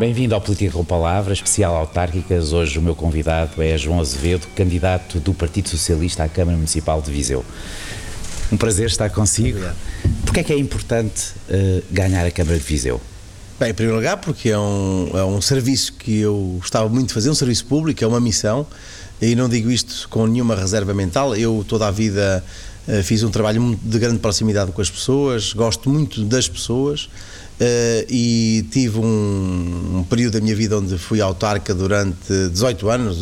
Bem-vindo ao Política com Palavras, especial autárquicas. Hoje o meu convidado é João Azevedo, candidato do Partido Socialista à Câmara Municipal de Viseu. Um prazer estar consigo. Obrigado. Porquê é que é importante uh, ganhar a Câmara de Viseu? Bem, em primeiro lugar, porque é um, é um serviço que eu gostava muito de fazer, um serviço público, é uma missão, e não digo isto com nenhuma reserva mental. Eu toda a vida fiz um trabalho de grande proximidade com as pessoas, gosto muito das pessoas Uh, e tive um, um, período da minha vida onde fui autarca durante 18 anos,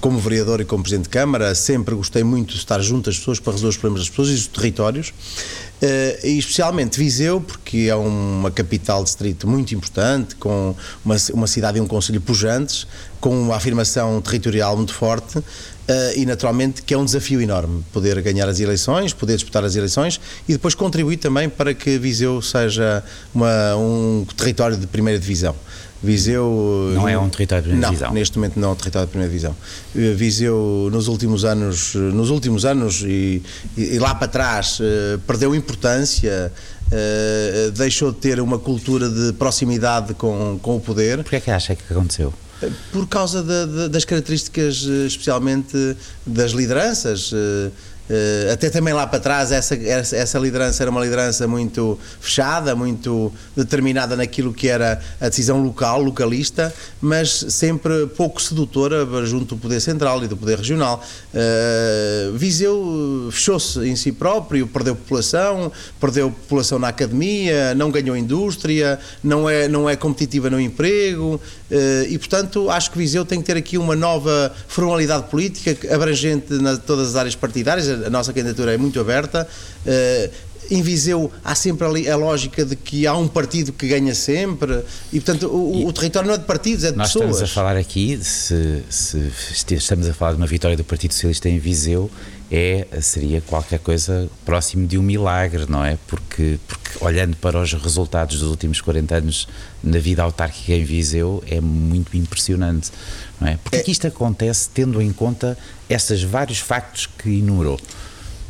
como vereador e como presidente de Câmara. Sempre gostei muito de estar junto às pessoas para resolver os problemas das pessoas e dos territórios. Uh, e especialmente Viseu, porque é uma capital distrito muito importante, com uma, uma cidade e um conselho pujantes, com uma afirmação territorial muito forte Uh, e naturalmente que é um desafio enorme poder ganhar as eleições, poder disputar as eleições e depois contribuir também para que Viseu seja uma, um território de primeira divisão. Viseu não é um território de primeira não, divisão. neste momento não é um território de primeira divisão. Eh, Viseu nos últimos anos, nos últimos anos e, e lá para trás perdeu importância, deixou de ter uma cultura de proximidade com, com o poder. Porquê é que acha que aconteceu? Por causa de, de, das características, eh, especialmente das lideranças. Uh, até também lá para trás, essa, essa liderança era uma liderança muito fechada, muito determinada naquilo que era a decisão local, localista, mas sempre pouco sedutora junto do poder central e do poder regional. Uh, Viseu fechou-se em si próprio, perdeu população, perdeu população na academia, não ganhou indústria, não é, não é competitiva no emprego uh, e, portanto, acho que Viseu tem que ter aqui uma nova formalidade política abrangente na todas as áreas partidárias a nossa candidatura é muito aberta. Em Viseu há sempre ali a lógica de que há um partido que ganha sempre e, portanto, o, e o território não é de partidos, é de nós pessoas. Nós estamos a falar aqui, se, se, estamos a falar de uma vitória do Partido Socialista em Viseu, é, seria qualquer coisa próximo de um milagre, não é? Porque, porque olhando para os resultados dos últimos 40 anos na vida autárquica em Viseu, é muito impressionante, não é? Porque é, isto acontece tendo em conta esses vários factos que enumerou?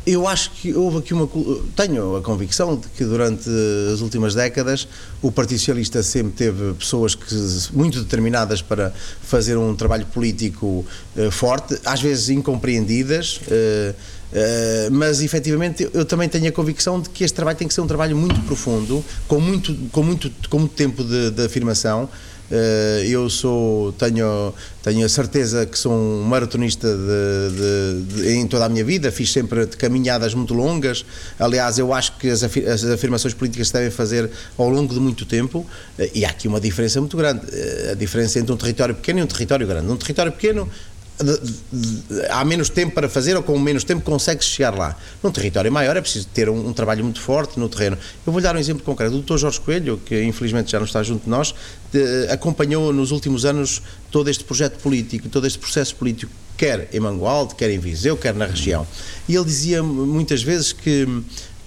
Eu acho que houve aqui uma. Tenho a convicção de que durante as últimas décadas o Partido Socialista sempre teve pessoas que, muito determinadas para fazer um trabalho político uh, forte, às vezes incompreendidas. Uh, Uh, mas efetivamente eu também tenho a convicção de que este trabalho tem que ser um trabalho muito profundo, com muito, com muito, com muito tempo de, de afirmação eu sou, tenho, tenho a certeza que sou um maratonista de, de, de, em toda a minha vida, fiz sempre caminhadas muito longas. Aliás, eu acho que as, afirmações políticas se devem fazer ao longo de muito tempo, uh, e há aqui uma diferença muito grande. Uh, a diferença entre um território pequeno e um território grande. Um território pequeno há menos tempo para fazer ou com menos tempo consegue chegar lá. Num território maior é preciso ter um, um, trabalho muito forte no terreno. Eu vou-lhe dar um exemplo concreto. O Dr. Jorge Coelho, que infelizmente já não está junto de nós, de, acompanhou nos últimos anos todo este projeto político, todo este processo político, quer em Mangualde, quer em Viseu, quer na região. E ele dizia muitas vezes que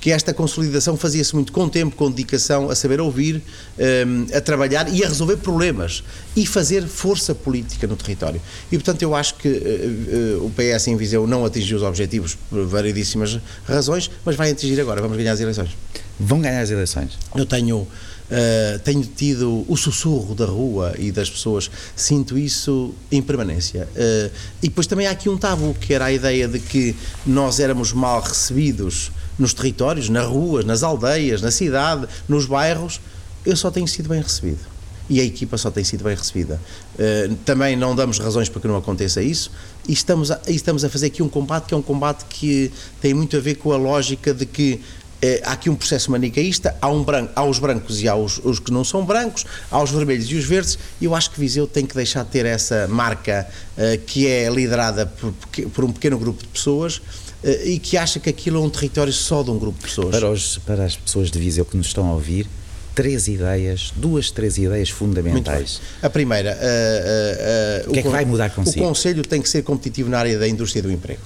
que esta consolidação fazia-se muito com tempo, com dedicação, a saber ouvir, ehm, a trabalhar e a resolver problemas e fazer força política no território. E, portanto, eu acho que uh, uh, o PS em Viseu não atingiu os objetivos por variedíssimas razões, mas vai atingir agora. Vamos ganhar as eleições. Vão ganhar as eleições? Eu tenho. Uh, tenho tido o sussurro da rua e das pessoas, sinto isso em permanência. Uh, e depois também há aqui um tabu, que era a ideia de que nós éramos mal recebidos nos territórios, nas ruas, nas aldeias, na cidade, nos bairros, eu só tenho sido bem recebido. E a equipa só tem sido bem recebida. Uh, também não damos razões para que não aconteça isso e estamos, a, estamos a fazer aqui um combate que é um combate que tem muito a ver com a lógica de que eh, há aqui um processo manicaísta, há, um branco, há os brancos e há os, os, que não são brancos, há os vermelhos e os verdes, e eu acho que Viseu tem que deixar de ter essa marca eh, que é liderada por, por um pequeno grupo de pessoas eh, e que acha que aquilo é um território só de um grupo de pessoas. Para, os, para as pessoas de Viseu que nos estão a ouvir, três ideias, duas, três ideias fundamentais. A primeira, uh, uh, uh, o que é que vai mudar consigo? O Conselho tem que ser competitivo na área da indústria do emprego.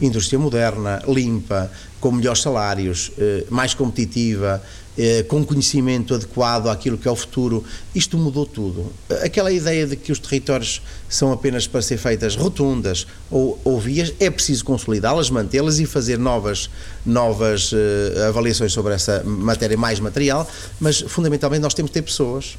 Indústria moderna, limpa, com melhores salários, mais competitiva, eh, com conhecimento adequado àquilo que é o futuro, isto mudou tudo. Aquela ideia de que os territórios são apenas para ser feitas rotundas ou, ou vias, é preciso consolidá-las, mantê-las e fazer novas, novas uh, avaliações sobre essa matéria mais material, mas fundamentalmente nós temos que ter pessoas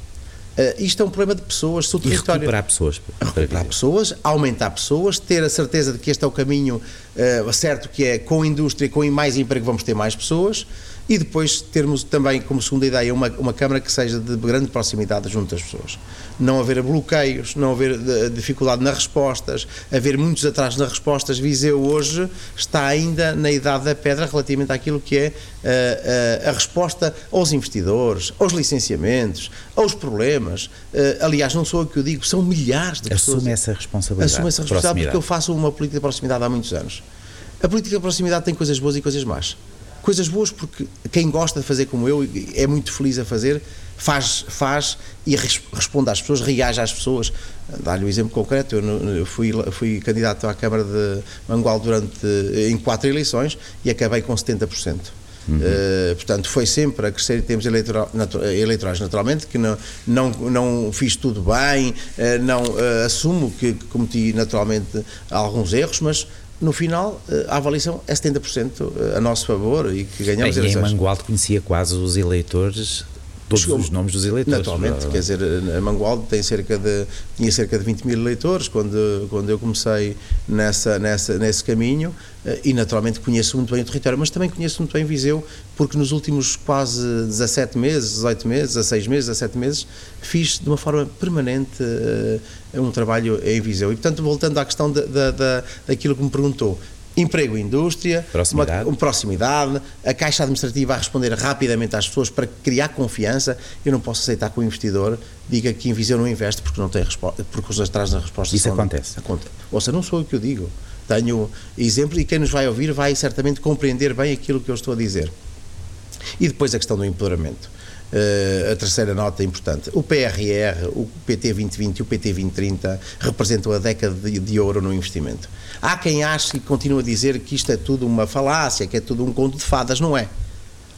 isto é um problema de pessoas, se o território... E recuperar pessoas. Recuperar pessoas, aumentar pessoas, ter a certeza de que este é o caminho uh, certo, que é com indústria, com mais emprego vamos ter mais pessoas, e depois termos também como segunda ideia uma, uma Câmara que seja de grande proximidade junto às pessoas. Não haver bloqueios, não haver dificuldade nas respostas, haver muitos atrasos nas respostas. Viseu hoje está ainda na idade da pedra relativamente àquilo que é a, eh, a, eh, a resposta aos investidores, aos licenciamentos, aos problemas. Aliás, não sou eu que eu digo, são milhares de pessoas. Assume essa responsabilidade. Assume essa responsabilidade porque eu faço uma política de proximidade há muitos anos. A política de proximidade tem coisas boas e coisas más coisas boas porque quem gosta de fazer como eu é muito feliz a fazer, faz, faz e responde às pessoas, reage às pessoas. Dar-lhe um exemplo concreto, eu fui, fui candidato à Câmara de Mangual durante, em quatro eleições e acabei com 70%. Uhum. Uh, portanto, foi sempre a crescer em termos eleitoral, eleitorais, naturalmente, que não, não, não fiz tudo bem, uh, não uh, assumo que, que cometi naturalmente alguns erros, mas no final, eh, a avaliação é 70% eh, a nosso favor e que ganhamos Bem, eleições. E em Mangualde conhecia quase os eleitores todos Chegou, os nomes dos eleitores. Naturalmente, quer dizer, a Mangualde tem cerca de, tinha cerca de 20 mil eleitores quando, quando eu comecei nessa, nessa, nesse caminho eh, e naturalmente conheço muito bem o território, mas também conheço muito bem Viseu porque nos últimos quase 17 meses, 18 meses, 16 meses, 17 meses, fiz de uma forma permanente uh, um trabalho em Viseu. E portanto, voltando à questão da, da, da, daquilo que me perguntou, emprego e indústria, proximidade. Uma, uma, proximidade, a Caixa Administrativa a responder rapidamente às pessoas para criar confiança. Eu não posso aceitar que o investidor diga que em Viseu não investe porque não tem resposta, porque os atrasos na resposta Isso acontece. acontece. Ou seja, não sou eu que eu digo. Tenho exemplos e quem nos vai ouvir vai certamente compreender bem aquilo que eu estou a dizer. E depois a questão do empoderamento. Uh, a terceira nota importante. O PRR, o PT 2020 e o PT 2030 representam a década de, de, ouro no investimento. Há quem ache e continua a dizer que isto é tudo uma falácia, que é tudo um conto de fadas. Não é.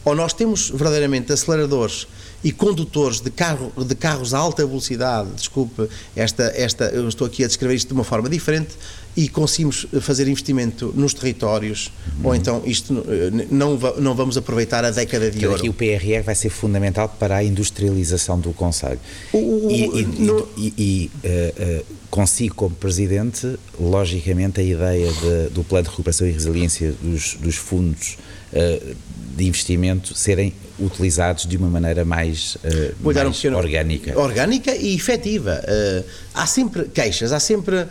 Ou nós temos verdadeiramente aceleradores e condutores de, carro, de carros a alta velocidade, desculpe, esta, esta, eu estou aqui a descrever isto de uma forma diferente, e conseguimos fazer investimento nos territórios, uhum. ou então isto eh, não, não vamos aproveitar a década de ouro. Aqui o PRR vai ser fundamental para a industrialização do Conselho. e, e, no... e, e uh, uh, consigo, como Presidente, logicamente, a ideia de, do Plano de Recuperação e Resiliência dos, dos fundos de investimento serem utilizados de uma maneira mais, uh, mais um pequeno, orgânica. Orgânica e efetiva. Uh, há sempre queixas, há sempre uh,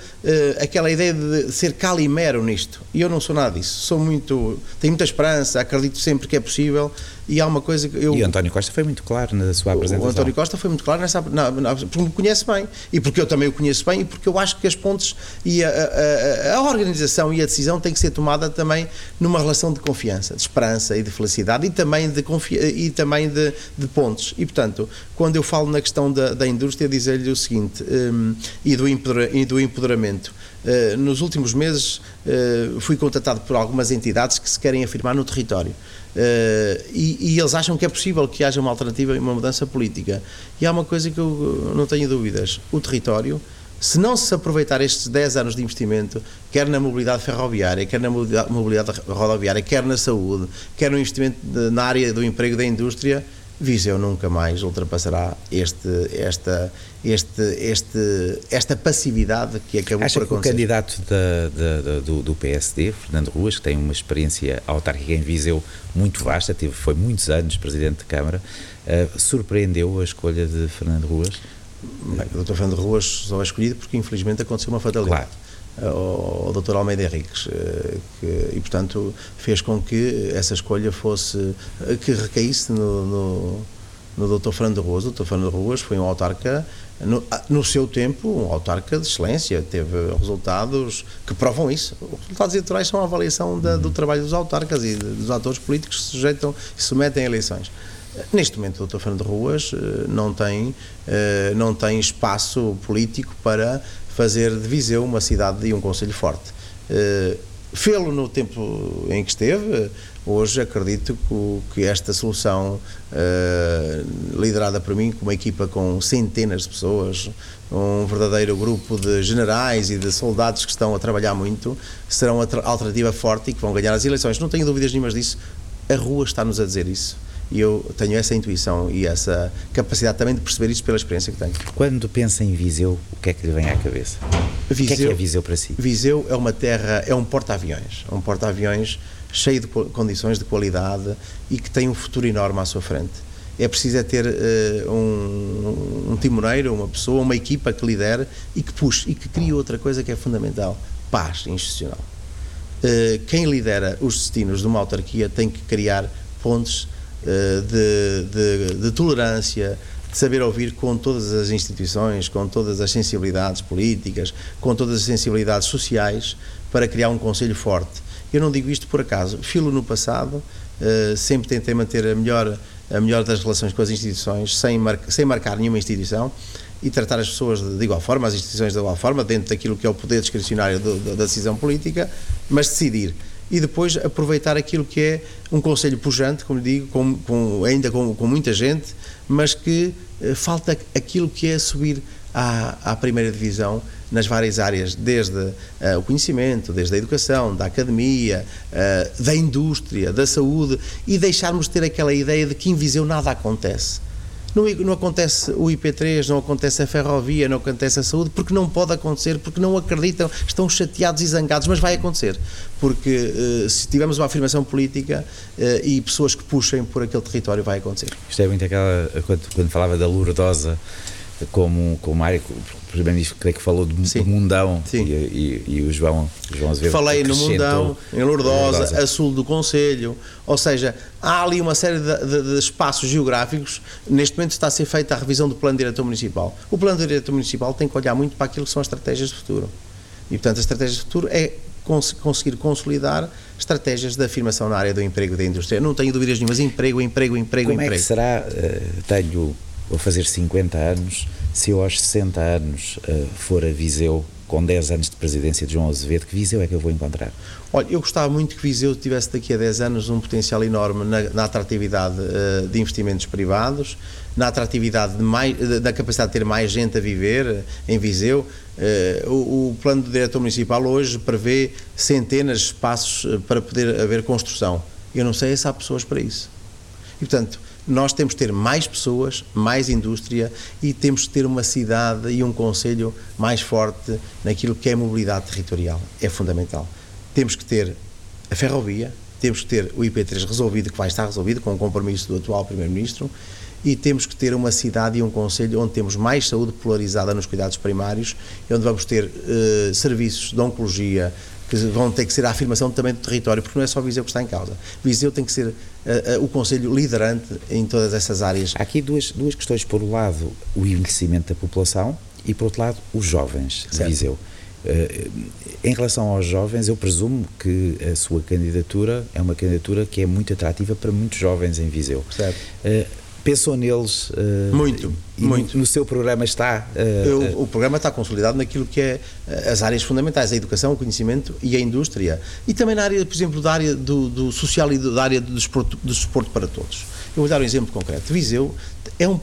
aquela ideia de ser calimero nisto. E eu não sou nada disso. Sou muito. tenho muita esperança, acredito sempre que é possível e há uma coisa que eu. E o António Costa foi muito claro na sua apresentação. O António Costa foi muito claro nessa. Na, na, porque me conhece bem. E porque eu também o conheço bem e porque eu acho que as pontes e a, a, a, organização e a decisão têm que ser tomada também numa relação de confiança, de esperança e de felicidade e também de, e também de, de pontos. E portanto, quando eu falo na questão da, da indústria, dizer-lhe o seguinte, um, e, do e do empoderamento. Uh, nos últimos meses uh, fui contatado por algumas entidades que se querem afirmar no território. Uh, e, e, eles acham que é possível que haja uma alternativa e uma mudança política. E há uma coisa que eu não tenho dúvidas: o território, se não se aproveitar estes 10 anos de investimento, quer na mobilidade ferroviária, quer na mobilidade rodoviária, quer na saúde, quer no investimento de, na área do emprego da indústria, Viseu nunca mais ultrapassará este, esta, este, este, esta passividade que acabou Acha por acontecer. que o candidato da, da, do, do, PSD, Fernando Ruas, que tem uma experiência autárquica em Viseu muito vasta, teve, foi muitos anos presidente de Câmara, uh, surpreendeu a escolha de Fernando Ruas? Bem, o Dr. Fernando Ruas só é escolhido porque infelizmente aconteceu uma fatalidade. Claro ao, Dr. Almeida Henriques, eh, que, e portanto fez com que essa escolha fosse, eh, que recaísse no, no, no Dr. Fernando Ruas. O Dr. Fernando Ruas foi um autarca, no, ah, no, seu tempo, um autarca de excelência, teve resultados que provam isso. Os resultados eleitorais são a avaliação da, do trabalho dos autarcas e dos atores políticos que se sujeitam e submetem a eleições. Neste momento, o Dr. Fernando Ruas eh, não tem, não tem espaço político para fazer de Viseu uma cidade e um conselho forte. Uh, Fê-lo no tempo em que esteve, hoje acredito que, esta solução, uh, liderada por mim, com uma equipa com centenas de pessoas, um verdadeiro grupo de generais e de soldados que estão a trabalhar muito, serão uma alternativa forte e que vão ganhar as eleições. Não tenho dúvidas nenhumas disso. A rua está-nos a dizer isso E eu tenho essa intuição e essa capacidade também de perceber isso pela experiência que tenho. Quando pensa em Viseu, o que é que lhe vem à cabeça? Viseu, o que é, que é Viseu para si? Viseu é uma terra, é um porta-aviões. Um porta-aviões cheio de condições de qualidade e que tem um futuro enorme à sua frente. É preciso é ter uh, um, um timoneiro, uma pessoa, uma equipa que lidere e que puxe e que crie outra coisa que é fundamental: paz institucional. Uh, quem lidera os destinos de uma autarquia tem que criar pontes de, de, de tolerância, de saber ouvir com todas as instituições, com todas as sensibilidades políticas, com todas as sensibilidades sociais, para criar um Conselho forte. Eu não digo isto por acaso. Filo no passado, uh, sempre tentei manter a melhor, a melhor das relações com as instituições, sem, mar, sem marcar nenhuma instituição e tratar as pessoas de, de, igual forma, as instituições de igual forma, dentro daquilo que é o poder discricionário do, do, da decisão política, mas decidir e depois aproveitar aquilo que é um conselho pujante, como digo, com, com, ainda com, com, muita gente, mas que uh, falta aquilo que é subir à, à primeira divisão nas várias áreas, desde uh, o conhecimento, desde a educação, da academia, uh, da indústria, da saúde e deixarmos de ter aquela ideia de que em Viseu nada acontece. Não, não, acontece o IP3, não acontece a ferrovia, não acontece a saúde, porque não pode acontecer, porque não acreditam, estão chateados e zangados, mas vai acontecer. Porque uh, se tivermos uma afirmação política uh, e pessoas que puxem por aquele território, vai acontecer. Isto é muito aquela, quando, quando falava da Lourdosa, como, como área, o Primeiro-Ministro creio que falou do, do Mundão e, e, e, o João, o João Azevedo Falei no Mundão, em Lourdosa, a sul do Conselho, ou seja, há ali uma série de, de, de, espaços geográficos, neste momento está a ser feita a revisão do Plano Diretor Municipal. O Plano Diretor Municipal tem que olhar muito para aquilo que são as estratégias de futuro. E, portanto, as estratégias de futuro é cons conseguir consolidar estratégias de afirmação na área do emprego e da indústria. Não tenho dúvidas nenhumas, emprego, emprego, emprego, Como emprego. É que será, uh, tenho vou fazer 50 anos, se eu aos 60 anos uh, for a Viseu com 10 anos de presidência de João Azevedo, que Viseu é que eu vou encontrar? Olha, eu gostava muito que Viseu tivesse daqui a 10 anos um potencial enorme na, na atratividade uh, de investimentos privados, na atratividade de mais, da capacidade de ter mais gente a viver uh, em Viseu. Uh, o, o, plano do diretor municipal hoje prevê centenas de espaços para poder haver construção. Eu não sei se há pessoas para isso. E, portanto, nós temos que ter mais pessoas, mais indústria e temos que ter uma cidade e um conselho mais forte naquilo que é mobilidade territorial. É fundamental. Temos que ter a ferrovia, temos que ter o IP3 resolvido, que vai estar resolvido com o compromisso do atual Primeiro-Ministro, e temos que ter uma cidade e um conselho onde temos mais saúde polarizada nos cuidados primários, onde vamos ter uh, serviços de oncologia, vão ter que ser a afirmação também do território, porque não é só Viseu que está em causa. Viseu tem que ser uh, uh, o Conselho liderante em todas essas áreas. Há aqui duas, duas questões. Por um lado, o envelhecimento da população e, por outro lado, os jovens de Viseu. Uh, em relação aos jovens, eu presumo que a sua candidatura é uma candidatura que é muito atrativa para muitos jovens em Viseu. Certo pensou neles uh, muito, muito. No, no, seu programa está uh, o programa está consolidado naquilo que é as áreas fundamentais a educação o conhecimento e a indústria e também na área por exemplo da área do, do social e da área do desporto, do desporto para todos eu vou dar um exemplo concreto Viseu é um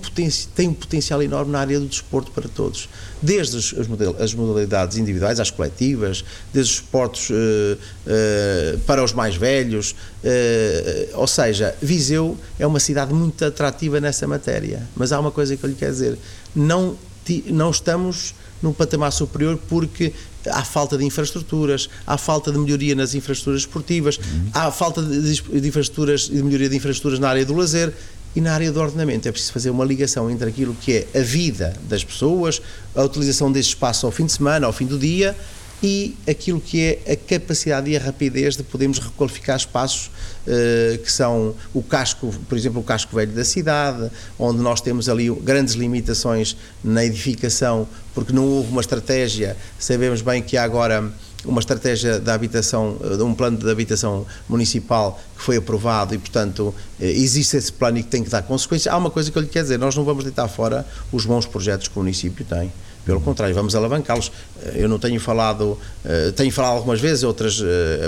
tem um potencial enorme na área do desporto para todos. Desde as, as modalidades individuais às coletivas, desde os esportes uh, uh, para os mais velhos, uh, ou seja, Viseu é uma cidade muito atrativa nessa matéria. Mas há uma coisa que eu lhe quero dizer: não, não estamos num patamar superior porque há falta de infraestruturas, há falta de melhoria nas infraestruturas esportivas, uhum. há falta de, de infraestruturas de melhoria de infraestruturas na área do lazer e na área do ordenamento é preciso fazer uma ligação entre aquilo que é a vida das pessoas, a utilização desse espaço ao fim de semana, ao fim do dia e aquilo que é a capacidade e a rapidez de podermos requalificar espaços uh, que são o casco, por exemplo, o casco velho da cidade, onde nós temos ali grandes limitações na edificação, porque não houve uma estratégia. Sabemos bem que há agora uma estratégia da habitação, de um plano de habitação municipal que foi aprovado e, portanto, eh, existe esse plano e que tem que dar consequências. Há uma coisa que eu lhe quero dizer, nós não vamos deitar fora os bons projetos que o município tem. Pelo contrário, vamos alavancá-los. Eh, eu não tenho falado, eh, tenho falado algumas vezes, outras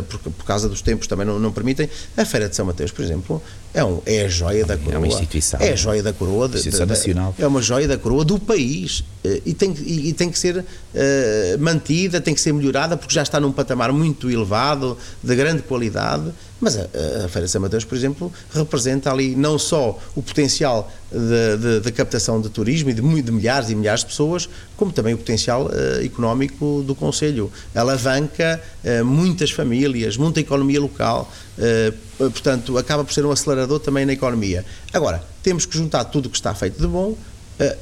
por, por causa dos tempos também não, não permitem. A Feira de São Mateus, por exemplo, É, um, é a joia da coroa. É uma instituição. É a joia da coroa. Instituição da, nacional. É uma joia da coroa do país. Eh, e tem, e, e tem que ser uh, mantida, tem que ser melhorada, porque já está num patamar muito elevado, de grande qualidade. Mas a, a Feira de São Mateus, por exemplo, representa ali não só o potencial de captação de turismo e de, de, milhares e milhares de pessoas, como também o potencial uh, económico do Conselho. Alavanca uh, muitas famílias, muita economia local, uh, portanto, acaba por ser um acelerador também na economia. Agora, temos que juntar tudo o que está feito de bom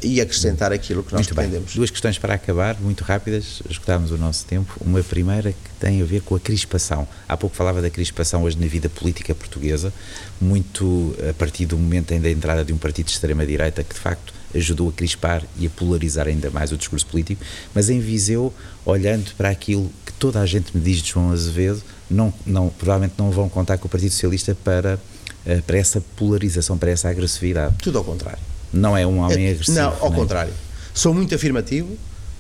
e acrescentar aquilo que nós muito pretendemos. Bem. Duas questões para acabar, muito rápidas, escutámos o nosso tempo. Uma primeira que tem a ver com a crispação. Há pouco falava da crispação hoje na vida política portuguesa, muito a partir do momento ainda da entrada de um partido de extrema-direita que de facto ajudou a crispar e a polarizar ainda mais o discurso político, mas em Viseu, olhando para aquilo que toda a gente me diz de João Azevedo, não, não, provavelmente não vão contar com o Partido Socialista para, eh, para essa polarização, para essa agressividade. Tudo ao contrário. Não é um homem é, agressivo. Não, ao não é? contrário. Sou muito afirmativo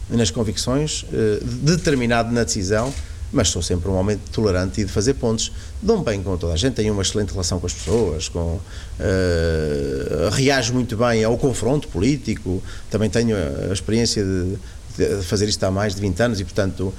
nas convicções, eh, determinado na decisão, mas sou sempre um homem tolerante e de fazer pontos. Dou-me bem com toda a gente, tenho uma excelente relação com as pessoas, com, uh, reajo muito bem ao confronto político, também tenho a, experiência de, fazer isto há mais de 20 anos e, portanto, uh,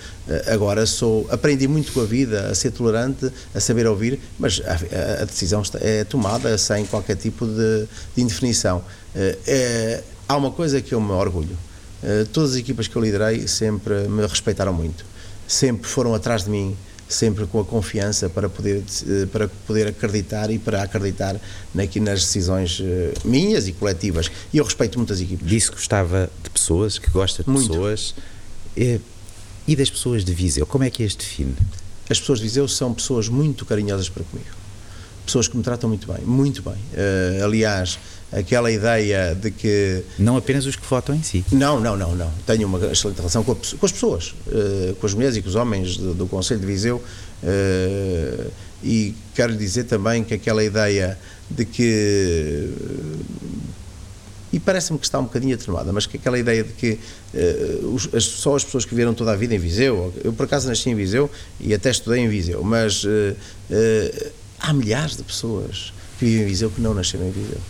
agora sou aprendi muito com a vida, a ser tolerante, a saber ouvir, mas a, a decisão é tomada sem qualquer tipo de, de indefinição. Eh, é, há uma coisa que eu me orgulho. Eh, todas as equipas que eu liderei sempre me respeitaram muito. Sempre foram atrás de mim, sempre com a confiança para poder, eh, para poder acreditar e para acreditar aqui nas decisões minhas e coletivas. E eu respeito muitas equipas. Disse que gostava de pessoas, que gosta de muito. pessoas. E das pessoas de Viseu, como é que as define? As pessoas de Viseu são pessoas muito carinhosas para comigo. Pessoas que me tratam muito bem, muito bem. Uh, aliás, aquela ideia de que. Não apenas os que votam em si. Não, não, não, não. Tenho uma excelente relação com, a, com as pessoas, uh, com as mulheres e com os homens do, do Conselho de Viseu. Uh, e quero dizer também que aquela ideia de que. E parece-me que está um bocadinho atenuada, mas que aquela ideia de que uh, os, as, só as pessoas que viveram toda a vida em Viseu, eu por acaso nasci em Viseu e até estudei em Viseu, mas há milhares de pessoas que vivem em Viseu que não nasceram em Viseu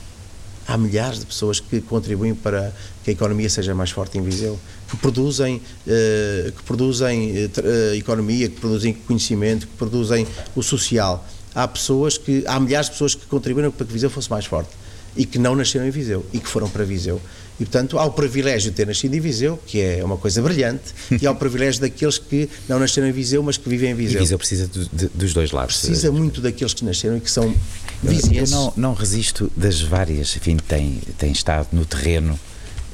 há milhares de pessoas que contribuem para que a economia seja mais forte em Viseu, que produzem, eh, que produzem eh, eh, economia, que produzem conhecimento, que produzem o social. Há pessoas que, há milhares de pessoas que contribuíram para que Viseu fosse mais forte e que não nasceram em Viseu e que foram para Viseu. E, portanto, há o privilégio de ter nascido em Viseu, que é uma coisa brilhante, e há o privilégio daqueles que não nasceram em Viseu, mas que vivem em Viseu. E Viseu precisa de, de, dos dois lados. Precisa muito daqueles que nasceram e que são vizinhos. Eu não, não resisto das várias, enfim, tem, tem estado no terreno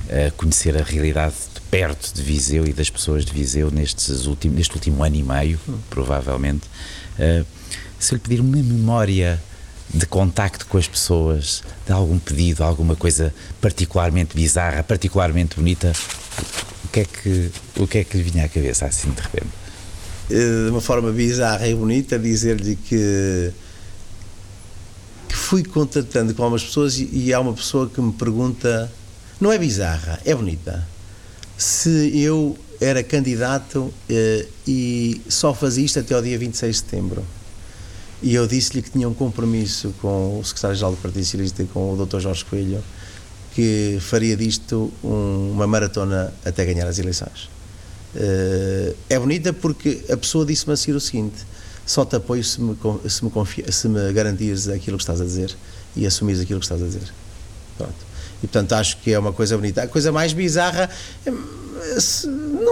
a conhecer a realidade de perto de Viseu e das pessoas de Viseu nestes últimos, neste último ano e meio, hum. provavelmente. Uh, se eu lhe pedir uma memória de contacto com as pessoas, de algum pedido, alguma coisa particularmente bizarra, particularmente bonita, o que é que, o que, é que lhe vinha à cabeça assim de repente? Eh, de uma forma bizarra e bonita, dizer-lhe que, que fui contatando com algumas pessoas e, e há uma pessoa que me pergunta, não é bizarra, é bonita, se eu era candidato eh, e só fazia isto até ao dia 26 de setembro. E eu disse-lhe que tinha um compromisso com o secretário-geral do Partido Socialista com o Dr. Jorge Coelho, que faria disto um, uma maratona até ganhar as eleições. Uh, é bonita porque a pessoa disse-me a seguir o seguinte: só te apoio se me, se me, confia, se me garantires aquilo que estás a dizer e assumires aquilo que estás a dizer. Pronto. E portanto acho que é uma coisa bonita. A coisa mais bizarra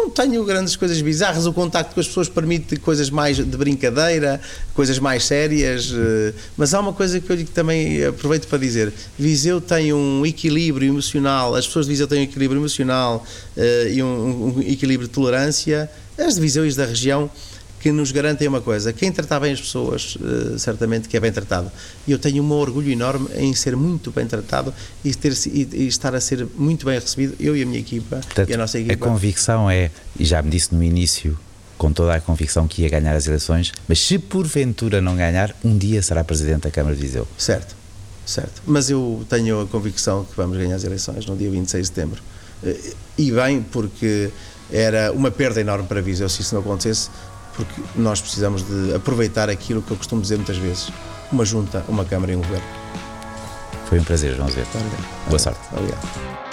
não tenho grandes coisas bizarras. O contacto com as pessoas permite coisas mais de brincadeira, coisas mais sérias. Eh, mas há uma coisa que eu também aproveito para dizer: Viseu tem um equilíbrio emocional, as pessoas de Viseu têm um equilíbrio emocional uh, e um, equilíbrio de tolerância. As de Viseu e da região que nos garantem uma coisa: quem tratar bem as pessoas, uh, certamente que é bem tratado. E eu tenho um orgulho enorme em ser muito bem tratado e, ter, e, e estar a ser muito bem recebido, eu e a minha equipa Portanto, e a nossa equipa. A convicção é, e já me disse no início, com toda a convicção que ia ganhar as eleições, mas se porventura não ganhar, um dia será Presidente da Câmara de Viseu. Certo, certo. Mas eu tenho a convicção que vamos ganhar as eleições no dia 26 de setembro. Eh, e bem, porque era uma perda enorme para Viseu se isso não acontecesse, porque nós precisamos de aproveitar aquilo que eu costumo dizer muitas vezes: uma junta, uma Câmara e um governo. Foi um prazer, João Zé. Boa sorte. Obrigado.